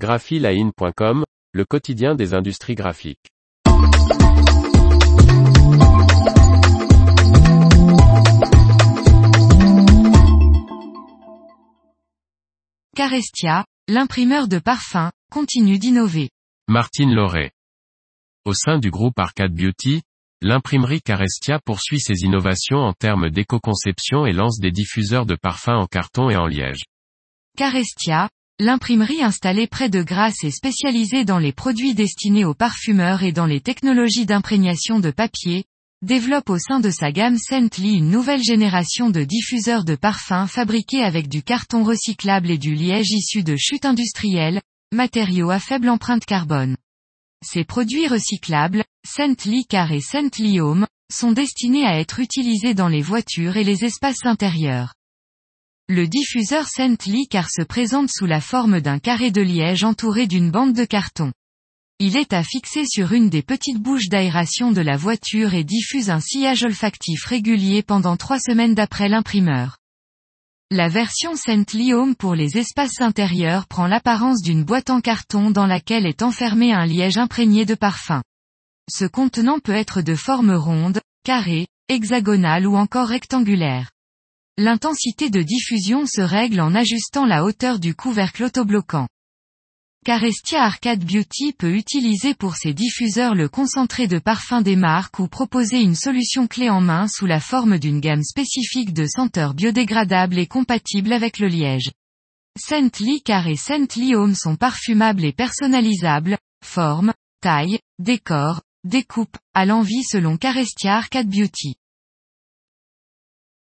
graphiline.com, le quotidien des industries graphiques. Carestia, l'imprimeur de parfum, continue d'innover. Martine Lauré. Au sein du groupe Arcade Beauty, l'imprimerie Carestia poursuit ses innovations en termes d'éco-conception et lance des diffuseurs de parfums en carton et en liège. Carestia, l'imprimerie installée près de Grasse et spécialisée dans les produits destinés aux parfumeurs et dans les technologies d'imprégnation de papier, développe au sein de sa gamme Scently une nouvelle génération de diffuseurs de parfums fabriqués avec du carton recyclable et du liège issu de chutes industrielles, matériaux à faible empreinte carbone. Ces produits recyclables, Scently Car et Scently Home, sont destinés à être utilisés dans les voitures et les espaces intérieurs. Le diffuseur Scently Car se présente sous la forme d'un carré de liège entouré d'une bande de carton. Il est à fixer sur une des petites bouches d'aération de la voiture et diffuse un sillage olfactif régulier pendant trois semaines d'après l'imprimeur. La version Scently Home pour les espaces intérieurs prend l'apparence d'une boîte en carton dans laquelle est enfermé un liège imprégné de parfum. Ce contenant peut être de forme ronde, carrée, hexagonale ou encore rectangulaire. L'intensité de diffusion se règle en ajustant la hauteur du couvercle autobloquant. Carestia Arcade Beauty peut utiliser pour ses diffuseurs le concentré de parfum des marques ou proposer une solution clé en main sous la forme d'une gamme spécifique de senteurs biodégradables et compatibles avec le liège. Scently Car et Scently Home sont parfumables et personnalisables, forme, taille, décor, découpe, à l'envie selon Carestia Arcade Beauty.